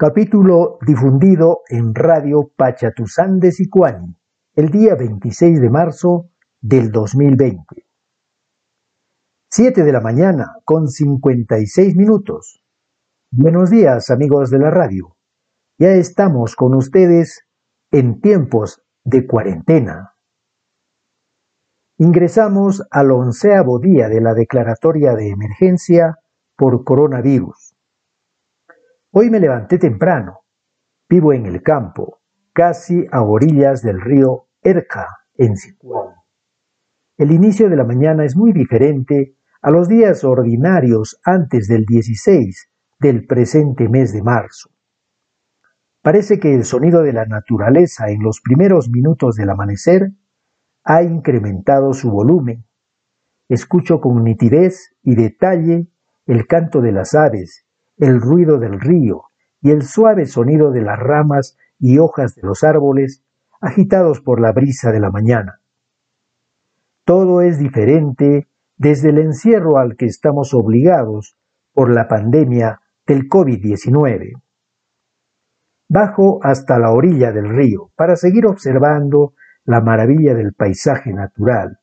Capítulo difundido en Radio Pachatuzán de Sicuani, el día 26 de marzo del 2020. 7 de la mañana con 56 minutos. Buenos días amigos de la radio. Ya estamos con ustedes en tiempos de cuarentena. Ingresamos al onceavo día de la declaratoria de emergencia por coronavirus Hoy me levanté temprano. Vivo en el campo, casi a orillas del río Erca, en Sicuán. El inicio de la mañana es muy diferente a los días ordinarios antes del 16 del presente mes de marzo. Parece que el sonido de la naturaleza en los primeros minutos del amanecer ha incrementado su volumen. Escucho con nitidez y detalle el canto de las aves el ruido del río y el suave sonido de las ramas y hojas de los árboles agitados por la brisa de la mañana. Todo es diferente desde el encierro al que estamos obligados por la pandemia del COVID-19. Bajo hasta la orilla del río para seguir observando la maravilla del paisaje natural.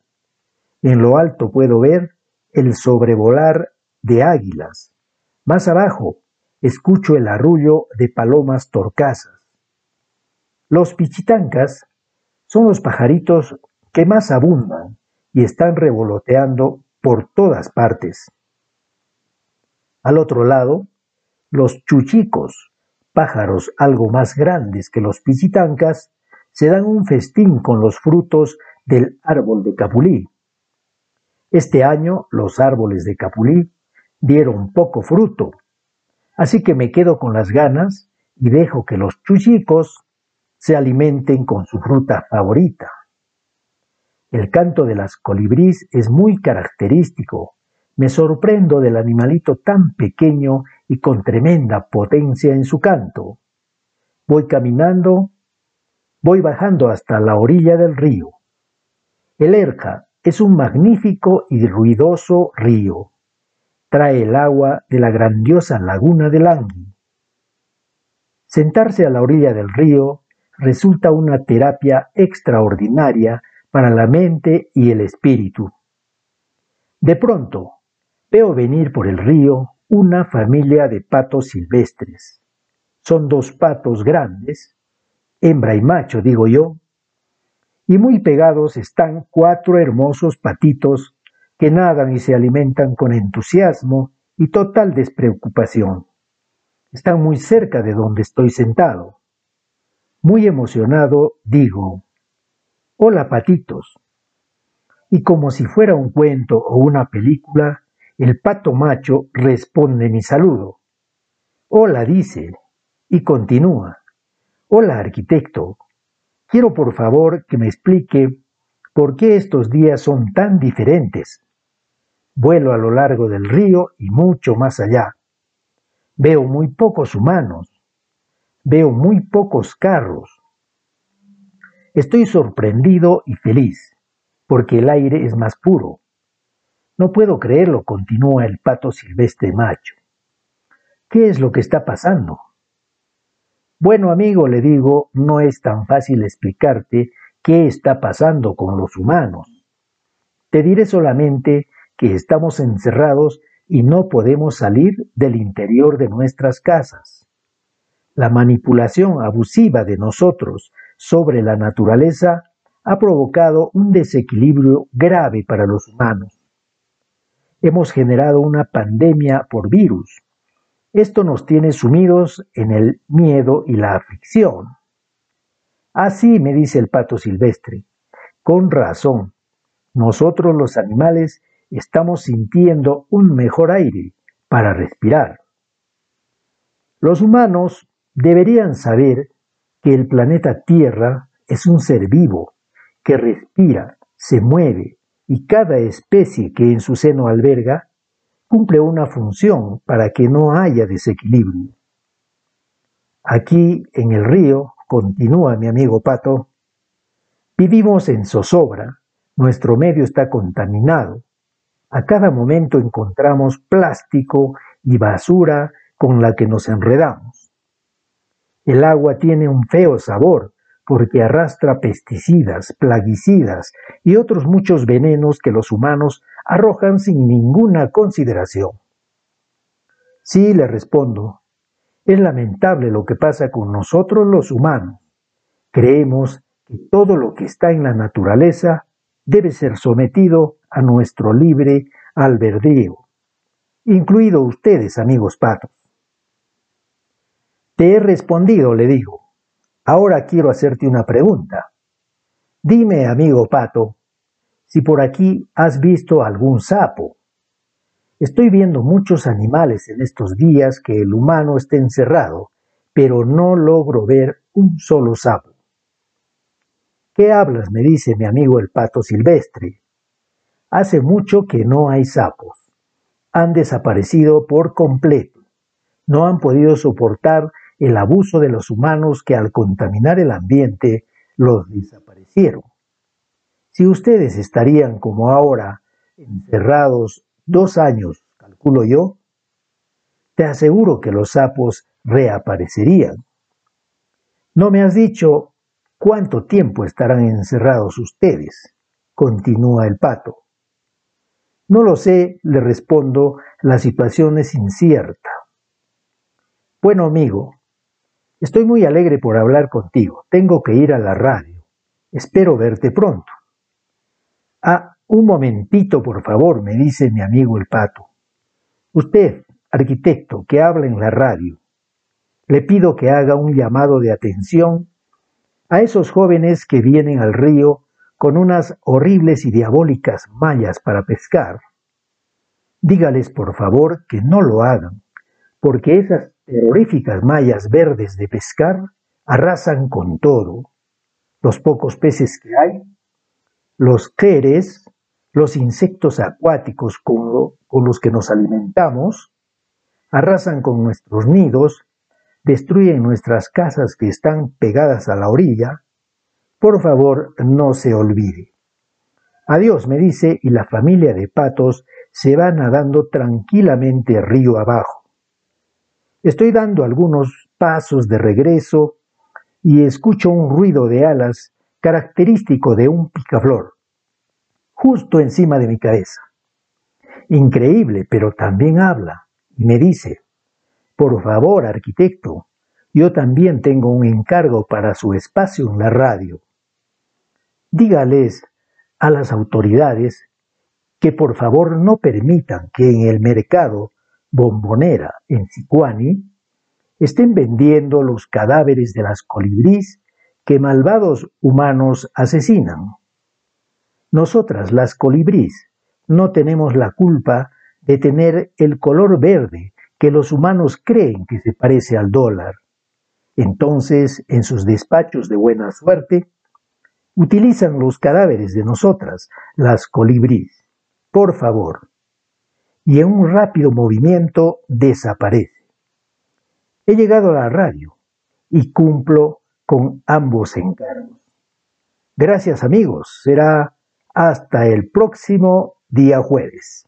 En lo alto puedo ver el sobrevolar de águilas, más abajo, escucho el arrullo de palomas torcasas. Los pichitancas son los pajaritos que más abundan y están revoloteando por todas partes. Al otro lado, los chuchicos, pájaros algo más grandes que los pichitancas, se dan un festín con los frutos del árbol de capulí. Este año los árboles de capulí dieron poco fruto, así que me quedo con las ganas y dejo que los chuchicos se alimenten con su fruta favorita. El canto de las colibrís es muy característico. Me sorprendo del animalito tan pequeño y con tremenda potencia en su canto. Voy caminando, voy bajando hasta la orilla del río. El Erja es un magnífico y ruidoso río trae el agua de la grandiosa laguna de Langui. Sentarse a la orilla del río resulta una terapia extraordinaria para la mente y el espíritu. De pronto, veo venir por el río una familia de patos silvestres. Son dos patos grandes, hembra y macho, digo yo, y muy pegados están cuatro hermosos patitos que nadan y se alimentan con entusiasmo y total despreocupación. Están muy cerca de donde estoy sentado. Muy emocionado, digo, Hola patitos. Y como si fuera un cuento o una película, el pato macho responde mi saludo. Hola, dice, y continúa. Hola, arquitecto. Quiero por favor que me explique por qué estos días son tan diferentes. Vuelo a lo largo del río y mucho más allá. Veo muy pocos humanos. Veo muy pocos carros. Estoy sorprendido y feliz, porque el aire es más puro. No puedo creerlo, continúa el pato silvestre macho. ¿Qué es lo que está pasando? Bueno, amigo, le digo, no es tan fácil explicarte qué está pasando con los humanos. Te diré solamente que estamos encerrados y no podemos salir del interior de nuestras casas. La manipulación abusiva de nosotros sobre la naturaleza ha provocado un desequilibrio grave para los humanos. Hemos generado una pandemia por virus. Esto nos tiene sumidos en el miedo y la aflicción. Así me dice el pato silvestre. Con razón, nosotros los animales estamos sintiendo un mejor aire para respirar. Los humanos deberían saber que el planeta Tierra es un ser vivo que respira, se mueve y cada especie que en su seno alberga cumple una función para que no haya desequilibrio. Aquí en el río, continúa mi amigo Pato, vivimos en zozobra, nuestro medio está contaminado, a cada momento encontramos plástico y basura con la que nos enredamos. El agua tiene un feo sabor porque arrastra pesticidas, plaguicidas y otros muchos venenos que los humanos arrojan sin ninguna consideración. Sí, le respondo, es lamentable lo que pasa con nosotros los humanos. Creemos que todo lo que está en la naturaleza debe ser sometido a nuestro libre albedrío, incluido ustedes, amigos patos. Te he respondido, le digo. Ahora quiero hacerte una pregunta. Dime, amigo pato, si por aquí has visto algún sapo. Estoy viendo muchos animales en estos días que el humano está encerrado, pero no logro ver un solo sapo. ¿Qué hablas? me dice mi amigo el pato silvestre. Hace mucho que no hay sapos. Han desaparecido por completo. No han podido soportar el abuso de los humanos que al contaminar el ambiente los desaparecieron. Si ustedes estarían como ahora, encerrados dos años, calculo yo, te aseguro que los sapos reaparecerían. No me has dicho cuánto tiempo estarán encerrados ustedes, continúa el pato. No lo sé, le respondo, la situación es incierta. Bueno, amigo, Estoy muy alegre por hablar contigo. Tengo que ir a la radio. Espero verte pronto. Ah, un momentito, por favor, me dice mi amigo el pato. Usted, arquitecto, que habla en la radio, le pido que haga un llamado de atención a esos jóvenes que vienen al río con unas horribles y diabólicas mallas para pescar. Dígales, por favor, que no lo hagan, porque esas terroríficas mallas verdes de pescar arrasan con todo. Los pocos peces que hay, los queres, los insectos acuáticos con, con los que nos alimentamos, arrasan con nuestros nidos, destruyen nuestras casas que están pegadas a la orilla. Por favor, no se olvide. Adiós, me dice, y la familia de patos se va nadando tranquilamente río abajo. Estoy dando algunos pasos de regreso y escucho un ruido de alas característico de un picaflor, justo encima de mi cabeza. Increíble, pero también habla y me dice, por favor, arquitecto, yo también tengo un encargo para su espacio en la radio. Dígales a las autoridades que por favor no permitan que en el mercado bombonera en Sicuani estén vendiendo los cadáveres de las colibrís que malvados humanos asesinan. Nosotras, las colibrís, no tenemos la culpa de tener el color verde que los humanos creen que se parece al dólar. Entonces, en sus despachos de buena suerte, utilizan los cadáveres de nosotras, las colibrís. Por favor, y en un rápido movimiento desaparece. He llegado a la radio y cumplo con ambos encargos. Gracias amigos, será hasta el próximo día jueves.